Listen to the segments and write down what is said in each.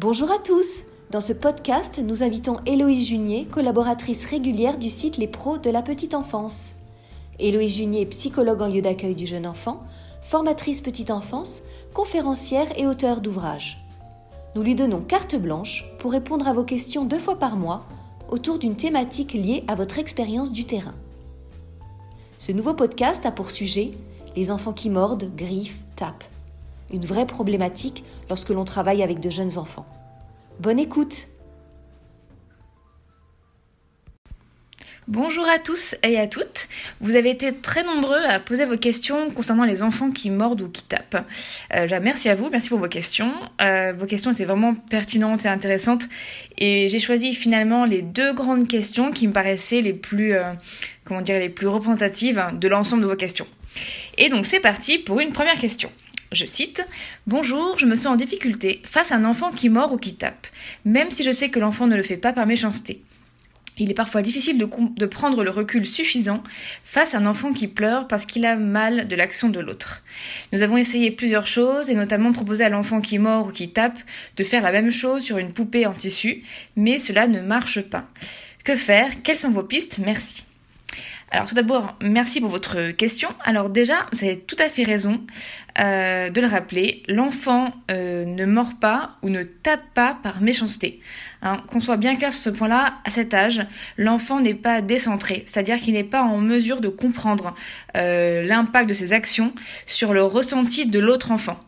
Bonjour à tous Dans ce podcast, nous invitons Héloïse Junier, collaboratrice régulière du site Les Pros de la Petite Enfance. Héloïse Junier est psychologue en lieu d'accueil du jeune enfant, formatrice petite enfance, conférencière et auteure d'ouvrages. Nous lui donnons carte blanche pour répondre à vos questions deux fois par mois autour d'une thématique liée à votre expérience du terrain. Ce nouveau podcast a pour sujet les enfants qui mordent, griffent, tapent. Une vraie problématique lorsque l'on travaille avec de jeunes enfants. Bonne écoute Bonjour à tous et à toutes. Vous avez été très nombreux à poser vos questions concernant les enfants qui mordent ou qui tapent. Euh, merci à vous, merci pour vos questions. Euh, vos questions étaient vraiment pertinentes et intéressantes et j'ai choisi finalement les deux grandes questions qui me paraissaient les plus, euh, comment dire, les plus représentatives de l'ensemble de vos questions. Et donc c'est parti pour une première question. Je cite Bonjour, je me sens en difficulté face à un enfant qui mord ou qui tape, même si je sais que l'enfant ne le fait pas par méchanceté. Il est parfois difficile de, prendre le recul suffisant face à un enfant qui pleure parce qu'il a mal de l'action de l'autre. Nous avons essayé plusieurs choses et notamment proposé à l'enfant qui mord ou qui tape de faire la même chose sur une poupée en tissu, mais cela ne marche pas. Que faire? Quelles sont vos pistes? Merci. Alors tout d'abord, merci pour votre question. Alors déjà, vous avez tout à fait raison euh, de le rappeler, l'enfant euh, ne mord pas ou ne tape pas par méchanceté. Hein, qu'on soit bien clair sur ce point-là, à cet âge, l'enfant n'est pas décentré, c'est-à-dire qu'il n'est pas en mesure de comprendre euh, l'impact de ses actions sur le ressenti de l'autre enfant.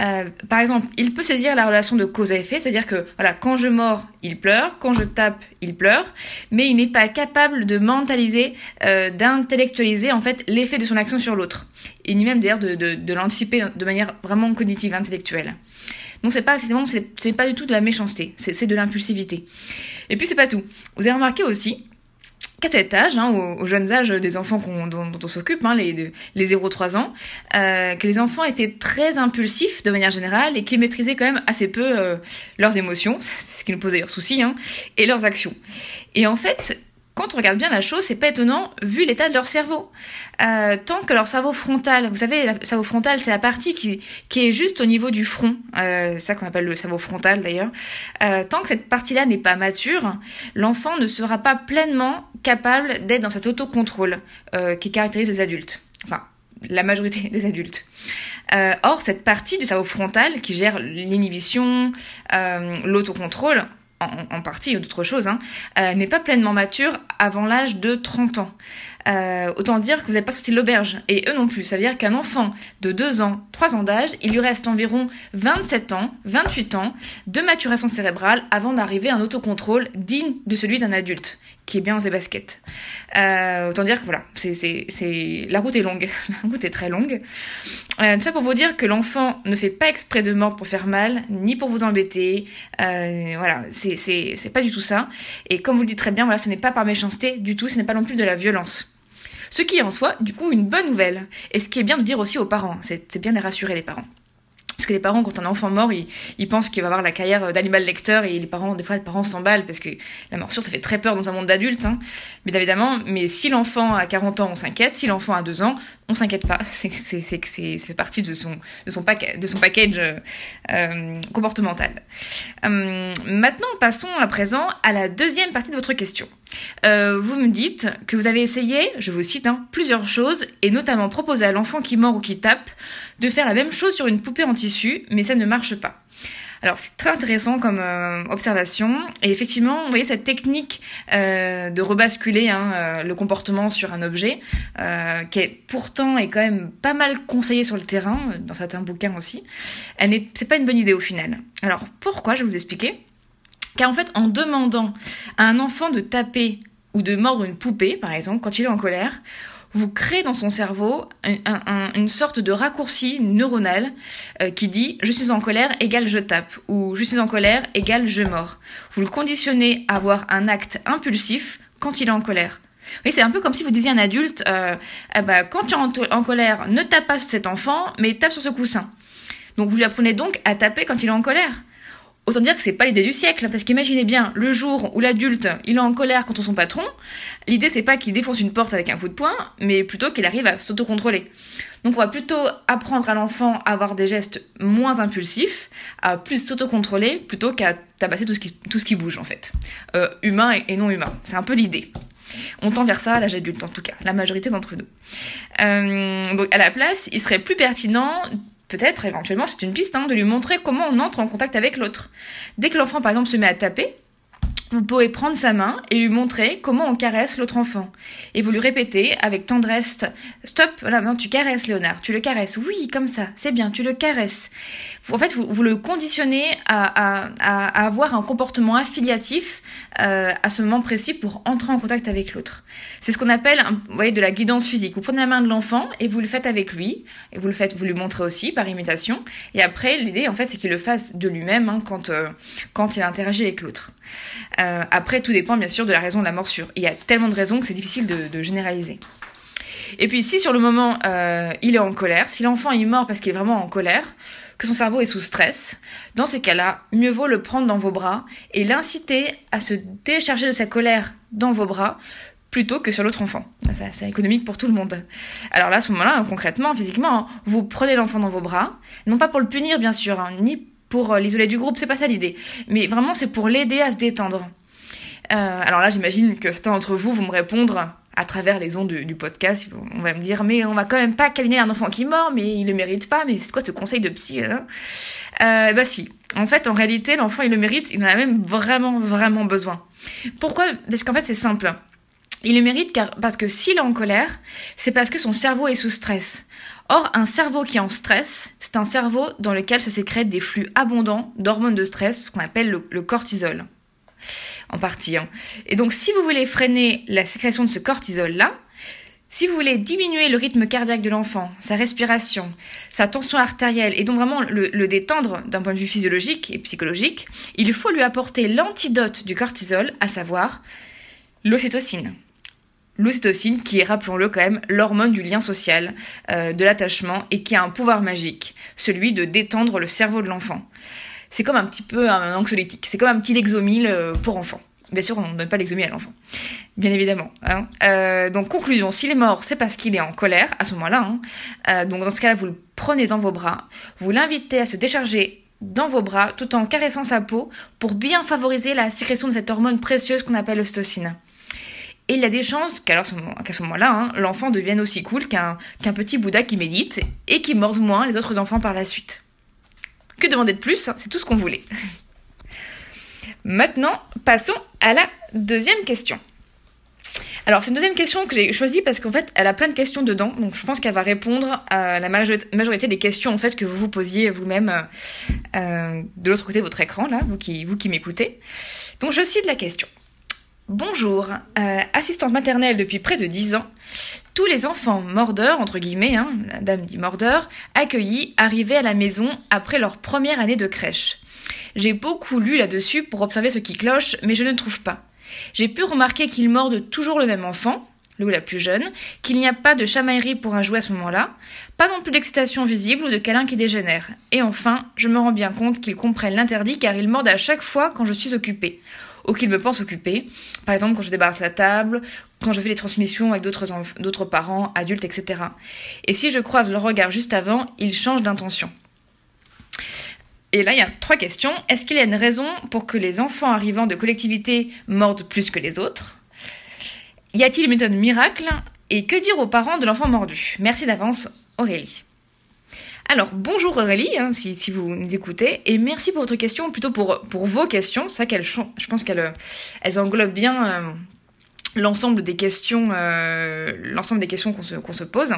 Euh, par exemple, il peut saisir la relation de cause à effet, c'est-à-dire que voilà, quand je mords, il pleure, quand je tape, il pleure, mais il n'est pas capable de mentaliser, euh, d'intellectualiser en fait l'effet de son action sur l'autre, ni même d'ailleurs de, de, l'anticiper de manière vraiment cognitive, intellectuelle. Donc c'est pas effectivement, c'est pas du tout de la méchanceté, c'est de l'impulsivité. Et puis c'est pas tout. Vous avez remarqué aussi qu'à cet âge, hein, aux, jeunes âges des enfants dont, on s'occupe, hein, les, les 0-3 ans, euh, que les enfants étaient très impulsifs de manière générale et qu'ils maîtrisaient quand même assez peu euh, leurs émotions, ce qui nous pose d'ailleurs souci, hein, et leurs actions. Et en fait, quand on regarde bien la chose, c'est pas étonnant vu l'état de leur cerveau. Euh, tant que leur cerveau frontal, vous savez, le cerveau frontal, c'est la partie qui, est juste au niveau du front, euh, ça qu'on appelle le cerveau frontal d'ailleurs. Euh, tant que cette partie-là n'est pas mature, l'enfant ne sera pas pleinement capable d'être dans cet autocontrôle qui caractérise les adultes. Enfin, la majorité des adultes. Or, cette partie du cerveau frontal qui gère l'inhibition, l'autocontrôle, en, partie ou d'autres choses, hein, euh, n'est pas pleinement mature avant l'âge de 30 ans. Euh, autant dire que vous n'avez pas sorti de l'auberge, et eux non plus. Ça veut dire qu'un enfant de 2 ans, 3 ans d'âge, il lui reste environ 27 ans, 28 ans de maturation cérébrale avant d'arriver à un autocontrôle digne de celui d'un adulte qui est bien dans ses baskets. Euh, autant dire que voilà, c'est, c'est, la route est longue, la route est très longue. Euh, ça pour vous dire que l'enfant ne fait pas exprès de mort pour faire mal, ni pour vous embêter. Euh, voilà, c'est, c'est, c'est pas du tout ça. Et comme vous le dites très bien, voilà, ce n'est pas par méchanceté du tout, ce n'est pas non plus de la violence. Ce qui est en soi, du coup, une bonne nouvelle. Et ce qui est bien de dire aussi aux parents, c'est, c'est bien de rassurer les parents. Parce que les parents, quand un enfant mort, ils, pensent qu'il va avoir la carrière d'animal lecteur et les parents, des fois, les parents s'emballent parce que la morsure, ça fait très peur dans un monde d'adultes, hein. Mais évidemment, mais si l'enfant a 40 ans, on s'inquiète. Si l'enfant a 2 ans, on s'inquiète pas. C'est c'est ça fait partie de son de package euh, comportemental. Euh, maintenant, passons à présent à la deuxième partie de votre question. Euh, vous me dites que vous avez essayé, je vous cite, hein, plusieurs choses et notamment proposé à l'enfant qui mord ou qui tape de faire la même chose sur une poupée en tissu, mais ça ne marche pas. Alors c'est très intéressant comme euh, observation et effectivement, vous voyez cette technique euh, de rebasculer hein, le comportement sur un objet, qui est pourtant est quand même pas mal conseillée sur le terrain, dans certains bouquins aussi. Elle n'est, c'est pas une bonne idée au final. Alors pourquoi Je vais vous expliquer? Car en fait, en demandant à un enfant de taper ou de mordre une poupée, par exemple, quand il est en colère, vous créez dans son cerveau une sorte de raccourci neuronal euh, qui dit je suis en colère égale je tape ou je suis en colère égale je mords. Vous le conditionnez à avoir un acte impulsif quand il est en colère. Oui, c'est un peu comme si vous disiez à un adulte euh, eh ben, quand tu es en, en, colère, ne tape pas sur cet enfant, mais tape sur ce coussin. Donc vous lui apprenez donc à taper quand il est en colère. Autant dire que c'est pas l'idée du siècle, parce qu'imaginez bien, le jour où l'adulte, il est en colère contre son patron, l'idée c'est pas qu'il défonce une porte avec un coup de poing, mais plutôt qu'il arrive à s'autocontrôler. Donc on va plutôt apprendre à l'enfant à avoir des gestes moins impulsifs, à plus s'autocontrôler, plutôt qu'à tabasser tout ce qui, tout ce qui bouge en fait. Euh, humain et, non humain. C'est un peu l'idée. On tend vers ça à l'âge adulte en tout cas, la majorité d'entre nous. Euh, donc à la place, il serait plus pertinent peut-être éventuellement c'est une piste hein, de lui montrer comment on entre en contact avec l'autre. Dès que l'enfant par exemple se met à taper, vous pouvez prendre sa main et lui montrer comment on caresse l'autre enfant. Et vous lui répétez avec tendresse, stop, voilà, non, tu caresses Léonard, tu le caresses, oui, comme ça, c'est bien, tu le caresses. En fait, vous, vous le conditionnez à, à, avoir un comportement affiliatif euh, à ce moment précis pour entrer en contact avec l'autre. C'est ce qu'on appelle, vous voyez, de la guidance physique. Vous prenez la main de l'enfant et vous le faites avec lui, et vous le faites, vous lui montrez aussi par imitation. Et après, l'idée, en fait, c'est qu'il le fasse de lui-même hein, quand, euh, quand il interagit avec l'autre. Euh, après, tout dépend bien sûr de la raison de la morsure. Il y a tellement de raisons que c'est difficile de, généraliser. Et puis si sur le moment euh, il est en colère, si l'enfant est mort parce qu'il est vraiment en colère, que son cerveau est sous stress, dans ces cas-là, mieux vaut le prendre dans vos bras et l'inciter à se décharger de sa colère dans vos bras plutôt que sur l'autre enfant. C'est économique pour tout le monde. Alors là, à ce moment-là, concrètement, physiquement, hein, vous prenez l'enfant dans vos bras, non pas pour le punir bien sûr, hein, ni pour euh, l'isoler du groupe, c'est pas ça l'idée. Mais vraiment, c'est pour l'aider à se détendre. Euh, alors là, j'imagine que certains d'entre vous vont me répondre à travers les ondes du, podcast. On va me dire, mais on va quand même pas câliner un enfant qui est mort, mais il le mérite pas. Mais c'est quoi ce conseil de psy hein? Euh, Bah si. En fait, en réalité, l'enfant, il le mérite. Il en a même vraiment, vraiment besoin. Pourquoi? Parce qu'en fait, c'est simple. Il le mérite parce que s'il est en colère, c'est parce que son cerveau est sous stress. Or, un cerveau qui est en stress, c'est un cerveau dans lequel se sécrètent des flux abondants d'hormones de stress, ce qu'on appelle le, cortisol. En partie. Hein. Et donc, si vous voulez freiner la sécrétion de ce cortisol-là, si vous voulez diminuer le rythme cardiaque de l'enfant, sa respiration, sa tension artérielle, et donc vraiment le, le détendre d'un point de vue physiologique et psychologique, il faut lui apporter l'antidote du cortisol, à savoir l'ocytocine l'ocytocine, qui est, rappelons-le quand même, l'hormone du lien social, euh, de l'attachement, et qui a un pouvoir magique, celui de détendre le cerveau de l'enfant. C'est comme un petit peu un anxiolytique, c'est comme un petit lexomil euh, pour enfants. Bien sûr, on ne donne pas l'exomil à l'enfant, bien évidemment. Hein. Euh, donc conclusion, s'il est mort, c'est parce qu'il est en colère à ce moment-là. Hein. donc dans ce cas-là, vous le prenez dans vos bras, vous l'invitez à se décharger dans vos bras tout en caressant sa peau pour bien favoriser la sécrétion de cette hormone précieuse qu'on appelle l'ostocine. Et il y a des chances qu'à ce moment-là, hein, l'enfant devienne aussi cool qu'un petit Bouddha qui médite et qui morde moins les autres enfants par la suite. Que demander de plus C'est tout ce qu'on voulait. Maintenant, passons à la deuxième question. Alors, c'est une deuxième question que j'ai choisie parce qu'en fait, elle a plein de questions dedans, donc je pense qu'elle va répondre à la majorité des questions en fait que vous vous posiez vous-même euh, euh, de l'autre côté de votre écran, là, qui, vous qui m'écoutez. Donc, je cite la question. Bonjour, euh, assistante maternelle depuis près de 10 ans. Tous les enfants mordeurs, entre guillemets, hein, la dame dit mordeurs, accueillis, arrivaient à la maison après leur première année de crèche. J'ai beaucoup lu là-dessus pour observer ce qui cloche, mais je ne trouve pas. J'ai pu remarquer qu'ils mordent toujours le même enfant, le ou la plus jeune, qu'il n'y a pas de chamaillerie pour un jouet à ce moment-là, pas non plus d'excitation visible ou de câlin qui dégénère. Et enfin, je me rends bien compte qu'ils comprennent l'interdit car ils mordent à chaque fois quand je suis occupée ou qu'il me pense occuper. Par exemple, quand je débarrasse la table, quand je fais les transmissions avec d'autres parents, adultes, etc. Et si je croise le regard juste avant, il change d'intention. Et là, il y a trois questions. Est-ce qu'il y a une raison pour que les enfants arrivant de collectivités mordent plus que les autres? Y a-t-il une méthode miracle? Et que dire aux parents de l'enfant mordu? Merci d'avance, Aurélie. Alors, bonjour Aurélie, hein, si, vous nous écoutez, et merci pour votre question, plutôt pour, vos questions. C'est qu'elles, je pense qu'elles elles englobent bien euh, l'ensemble des questions, euh, l'ensemble des questions qu'on se, se pose.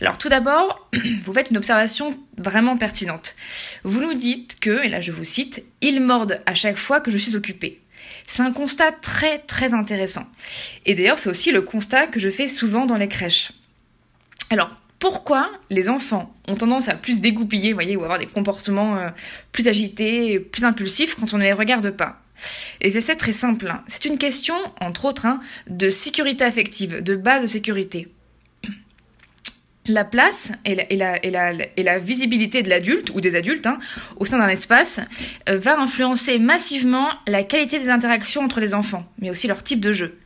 Alors, tout d'abord, vous faites une observation vraiment pertinente. Vous nous dites que, et là je vous cite, ils mordent à chaque fois que je suis occupée. C'est un constat très très intéressant. Et d'ailleurs, c'est aussi le constat que je fais souvent dans les crèches. Alors, pourquoi les enfants ont tendance à plus dégoupiller, voyez, ou avoir des comportements euh, plus agités, plus impulsifs quand on ne les regarde pas. Et c'est très simple. Hein. C'est une question, entre autres, hein, de sécurité affective, de base de sécurité. La place et la, visibilité de l'adulte ou des adultes hein, au sein d'un espace euh, va influencer massivement la qualité des interactions entre les enfants, mais aussi leur type de jeu.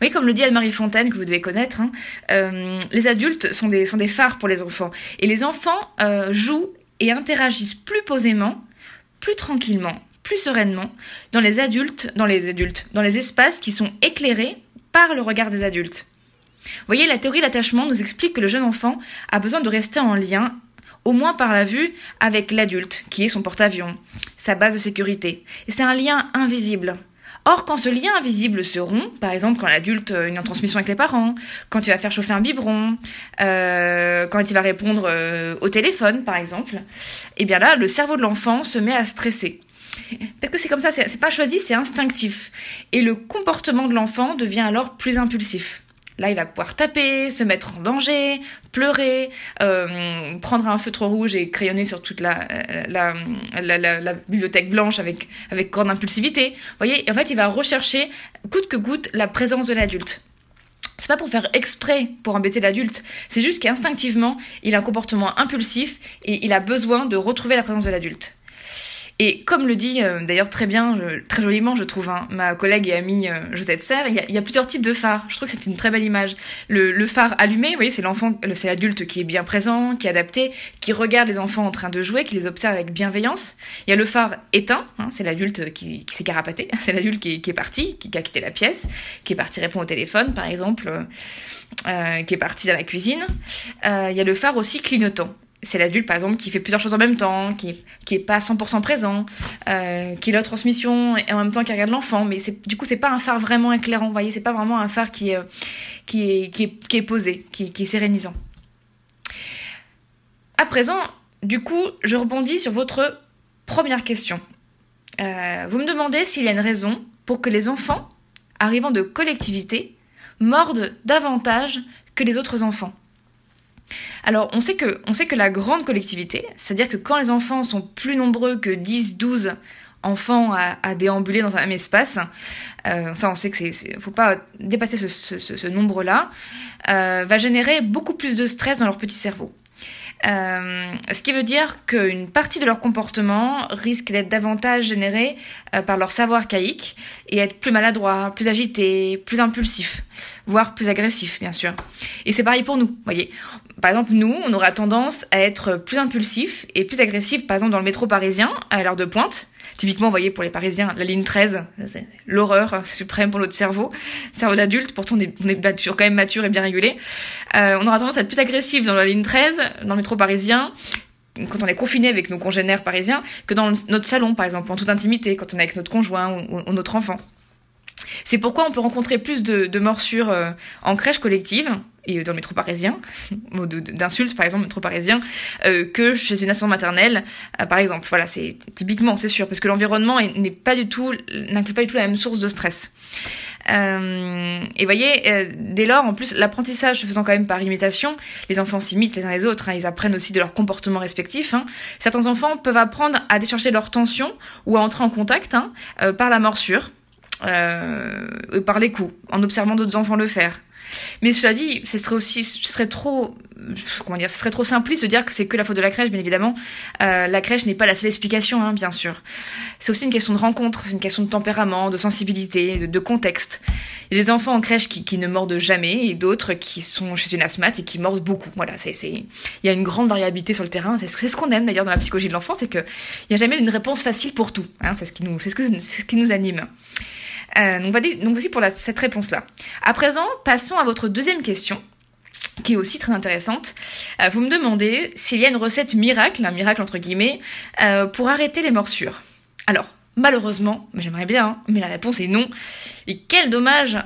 Voyez, comme le dit Anne-Marie Fontaine, que vous devez connaître, hein, euh, les adultes sont des, sont phares pour les enfants. Et les enfants euh, jouent et interagissent plus posément, plus tranquillement, plus sereinement dans les adultes, dans les adultes, dans les espaces qui sont éclairés par le regard des adultes. Vous voyez, la théorie de l'attachement nous explique que le jeune enfant a besoin de rester en lien, au moins par la vue, avec l'adulte, qui est son porte-avions, sa base de sécurité. Et c'est un lien invisible. Or, quand ce lien invisible se rompt, par exemple quand l'adulte a une transmission avec les parents, quand il va faire chauffer un biberon, euh, quand il va répondre euh, au téléphone, par exemple, eh bien là, le cerveau de l'enfant se met à stresser. Parce que c'est comme ça, c'est pas choisi, c'est instinctif. Et le comportement de l'enfant devient alors plus impulsif. Là, il va pouvoir taper, se mettre en danger, pleurer, euh, prendre un feutre rouge et crayonner sur toute la, la, bibliothèque blanche avec, avec grande impulsivité. Vous voyez, en fait, il va rechercher, coûte que coûte, la présence de l'adulte. C'est pas pour faire exprès pour embêter l'adulte, c'est juste qu'instinctivement, il a un comportement impulsif et il a besoin de retrouver la présence de l'adulte. Et comme le dit euh, d'ailleurs très bien, très joliment, je trouve, hein, ma collègue et amie euh, Josette Serre, il y, a, plusieurs types de phares. Je trouve que c'est une très belle image. Le, phare allumé, vous voyez, c'est l'enfant, c'est l'adulte qui est bien présent, qui est adapté, qui regarde les enfants en train de jouer, qui les observe avec bienveillance. Il y a le phare éteint, hein, c'est l'adulte qui, s'est carapaté, c'est l'adulte qui, est parti, qui, a quitté la pièce, qui est parti répondre au téléphone, par exemple. Euh, qui est parti dans la cuisine. Il y a le phare aussi clignotant c'est l'adulte par exemple qui fait plusieurs choses en même temps, qui qui est pas 100% présent, euh, qui est la transmission et en même temps qui regarde l'enfant, mais du coup c'est pas un phare vraiment éclairant, vous voyez, c'est pas vraiment un phare qui est posé, qui, qui est sérénisant. À présent, du coup, je rebondis sur votre première question. Euh, vous me demandez s'il y a une raison pour que les enfants arrivant de collectivité mordent davantage que les autres enfants. Alors, on sait que, on sait que la grande collectivité, c'est-à-dire que quand les enfants sont plus nombreux que 10, 12 enfants à, déambuler dans un même espace, euh, ça on sait que c'est, faut pas dépasser ce, nombre-là, euh, va générer beaucoup plus de stress dans leur petit cerveau. Euh, ce qui veut dire qu'une partie de leur comportement risque d'être davantage générée par leur savoir caïque et être plus maladroit, plus agité, plus impulsif, voire plus agressif, bien sûr. Et c'est pareil pour nous, voyez. Par exemple, nous, on aura tendance à être plus impulsif et plus agressif, par exemple, dans le métro parisien, à l'heure de pointe, Typiquement, vous voyez, pour les Parisiens, la ligne 13, c'est l'horreur suprême pour notre cerveau, cerveau d'adulte, pourtant on est, on est quand même mature et bien régulé. Euh, on aura tendance à être plus agressif dans la ligne 13, dans le métro parisien, quand on est confiné avec nos congénères parisiens, que dans notre salon, par exemple, en toute intimité, quand on est avec notre conjoint ou notre enfant. C'est pourquoi on peut rencontrer plus de, morsures euh, en crèche collective et dans le métro parisien, d'insultes par exemple, métro parisien, euh, que chez une assistante maternelle, euh, par exemple. Voilà, c'est typiquement, c'est sûr, parce que l'environnement n'est pas du tout, n'inclut pas du tout la même source de stress. et voyez, dès lors, en plus, l'apprentissage se faisant quand même par imitation, les enfants s'imitent les uns les autres, hein, ils apprennent aussi de leur comportement respectif. Hein. Certains enfants peuvent apprendre à décharger leur tension ou à entrer en contact hein, par la morsure euh, par les coups, en observant d'autres enfants le faire. Mais cela dit, ce serait aussi, ce serait trop, comment dire, ce serait trop simpliste de dire que c'est que la faute de la crèche, bien évidemment. Euh, la crèche n'est pas la seule explication, hein, bien sûr. C'est aussi une question de rencontre, c'est une question de tempérament, de sensibilité, de, contexte. Il y a des enfants en crèche qui, qui ne mordent jamais et d'autres qui sont chez une asthmate et qui mordent beaucoup. Voilà, c'est, il y a une grande variabilité sur le terrain. C'est ce qu'on aime d'ailleurs dans la psychologie de l'enfant, c'est que il n'y a jamais une réponse facile pour tout. Hein, c'est ce qui nous, ce c'est ce qui nous anime. Euh, donc, voici pour cette réponse-là. À présent, passons à votre deuxième question qui est aussi très intéressante. Euh, vous me demandez s'il y a une recette miracle, un miracle entre guillemets, euh, pour arrêter les morsures. Alors, malheureusement, j'aimerais bien, hein, mais la réponse est non. Et quel dommage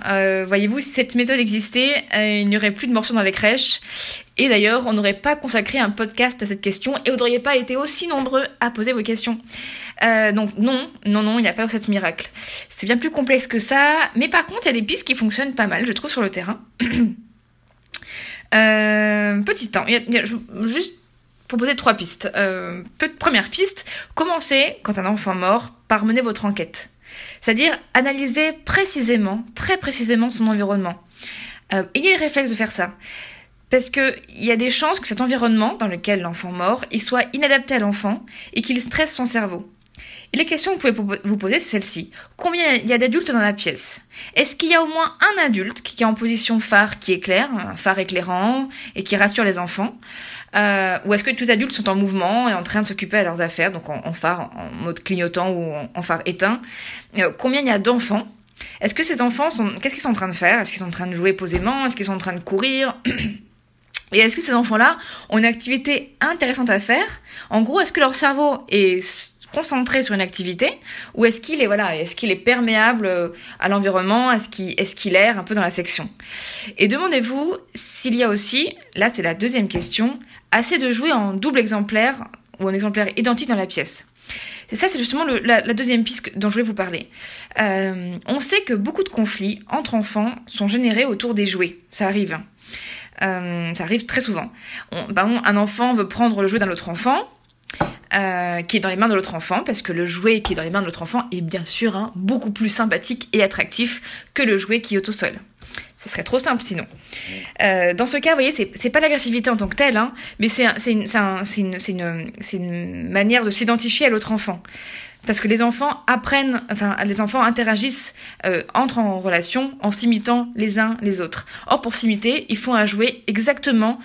Voyez-vous, si cette méthode existait, il n'y aurait plus de morsures dans les crèches. Et d'ailleurs, on n'aurait pas consacré un podcast à cette question et vous n'auriez pas été aussi nombreux à poser vos questions. Euh, donc non, non, non, il n'y a pas de recette miracle. C'est bien plus complexe que ça, mais par contre, il y a des pistes qui fonctionnent pas mal, je trouve, sur le terrain. euh, petit temps, juste proposer trois pistes. Euh, première piste, commencez, quand un enfant mort, par mener votre enquête. C'est-à-dire analyser précisément, très précisément son environnement. Euh, ayez le réflexe de faire ça. Parce qu'il y a des chances que cet environnement dans lequel l'enfant mort, il soit inadapté à l'enfant et qu'il stresse son cerveau. Les questions que vous pouvez vous poser, c'est celle-ci. Combien il y a d'adultes dans la pièce? Est-ce qu'il y a au moins un adulte qui est en position phare qui éclaire, un phare éclairant et qui rassure les enfants? Euh, Ou est-ce que tous les adultes sont en mouvement et en train de s'occuper à leurs affaires, donc en, phare, en mode clignotant ou en, phare éteint? Euh, Combien il y a d'enfants? Est-ce que ces enfants sont... Qu'est-ce qu'ils sont en train de faire? Est-ce qu'ils sont en train de jouer posément? Est-ce qu'ils sont en train de courir? Et est-ce que ces enfants-là ont une activité intéressante à faire? En gros, est-ce que leur cerveau est concentré sur une activité ou est-ce qu'il est voilà est-ce qu'il est perméable euh, à l'environnement est-ce qu'il est-ce erre un peu dans la section? Et demandez-vous s'il y a aussi là c'est la deuxième question assez de jouer en double exemplaire ou en exemplaire identique dans la pièce c'est ça, c'est justement la, deuxième piste dont je vais vous parler. Euh, on sait que beaucoup de conflits entre enfants sont générés autour des jouets. Ça arrive. Hein. Euh, ça arrive très souvent. On, un enfant veut prendre le jouet d'un autre enfant, euh, qui est dans les mains de l'autre enfant, parce que le jouet qui est dans les mains de l'autre enfant est bien sûr hein, beaucoup plus sympathique et attractif que le jouet qui est au seul. Ce serait trop simple sinon. Euh, dans ce cas, vous voyez, c'est pas l'agressivité en tant que telle, mais c'est une manière de s'identifier à l'autre enfant parce que les enfants apprennent, enfin les enfants interagissent, euh, entrent en relation en s'imitant les uns les autres. Or pour s'imiter, il faut un jouet exactement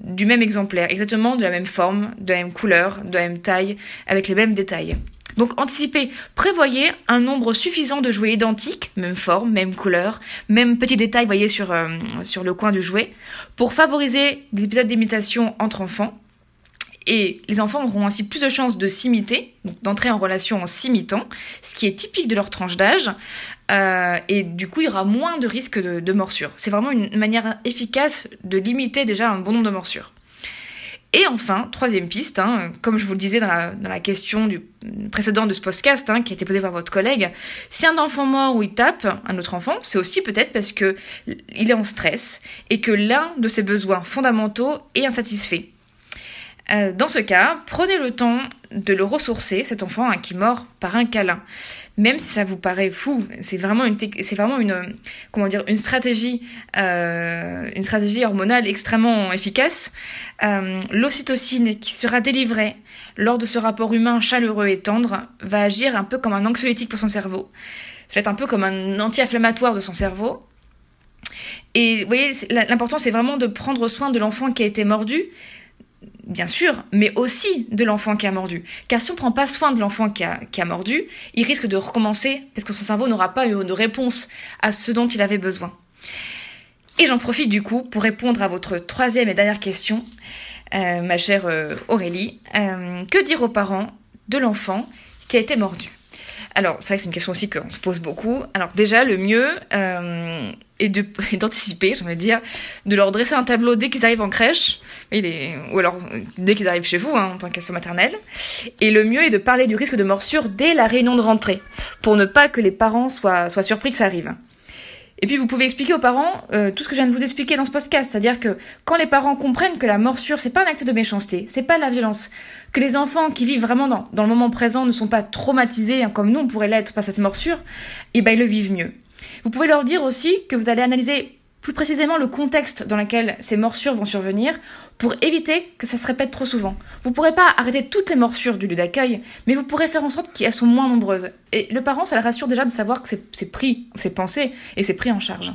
du même exemplaire, exactement de la même forme, de la même couleur, de la même taille, avec les mêmes détails. Donc anticipez, prévoyez un nombre suffisant de jouets identiques, même forme, même couleur, même petits détails, voyez, sur, euh, sur le coin du jouet, pour favoriser des épisodes d'imitation entre enfants et les enfants auront ainsi plus de chances de s'imiter, donc d'entrer en relation en s'imitant, ce qui est typique de leur tranche d'âge. Euh, et du coup, il y aura moins de risques de, morsures. C'est vraiment une manière efficace de limiter déjà un bon nombre de morsures. Et enfin, troisième piste, hein, comme je vous le disais dans la, question du, précédente de ce podcast hein, qui a été posée par votre collègue, si un enfant mort ou il tape un autre enfant, c'est aussi peut-être parce que il est en stress et que l'un de ses besoins fondamentaux est insatisfait. Euh, dans ce cas, prenez le temps de le ressourcer, cet enfant hein, qui mord par un câlin. Même si ça vous paraît fou, c'est vraiment une, c'est vraiment une, comment dire, une stratégie, euh, une stratégie hormonale extrêmement efficace. Euh, l'ocytocine qui sera délivrée lors de ce rapport humain chaleureux et tendre va agir un peu comme un anxiolytique pour son cerveau. Ça va être un peu comme un anti-inflammatoire de son cerveau. Et vous voyez, l'important c'est vraiment de prendre soin de l'enfant qui a été mordu, bien sûr, mais aussi de l'enfant qui a mordu. Car si on ne prend pas soin de l'enfant qui a, qui a, mordu, il risque de recommencer parce que son cerveau n'aura pas eu de réponse à ce dont il avait besoin. Et j'en profite du coup pour répondre à votre troisième et dernière question, euh, ma chère euh, Aurélie. Euh, que dire aux parents de l'enfant qui a été mordu? Alors, c'est vrai que c'est une question aussi qu'on se pose beaucoup. Alors, déjà, le mieux euh, est d'anticiper, j'ai envie de dire, de leur dresser un tableau dès qu'ils arrivent en crèche, ou alors dès qu'ils arrivent chez vous, hein, en tant qu'assistante maternelle. Et le mieux est de parler du risque de morsure dès la réunion de rentrée, pour ne pas que les parents soient, soient surpris que ça arrive. Et puis vous pouvez expliquer aux parents euh, tout ce que je viens de vous expliquer dans ce podcast, c'est-à-dire que quand les parents comprennent que la morsure c'est pas un acte de méchanceté, c'est pas la violence, que les enfants qui vivent vraiment dans, le moment présent ne sont pas traumatisés hein, comme nous on pourrait l'être par cette morsure, et eh ben ils le vivent mieux. Vous pouvez leur dire aussi que vous allez analyser plus précisément le contexte dans lequel ces morsures vont survenir pour éviter que ça se répète trop souvent. Vous ne pourrez pas arrêter toutes les morsures du lieu d'accueil, mais vous pourrez faire en sorte qu'elles soient moins nombreuses. Et le parent, ça le rassure déjà de savoir que c'est pris, c'est pensé et c'est pris en charge.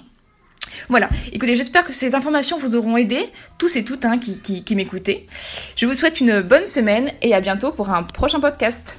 Voilà, écoutez, j'espère que ces informations vous auront aidé, tous et toutes hein, qui, qui, qui m'écoutez. Je vous souhaite une bonne semaine et à bientôt pour un prochain podcast.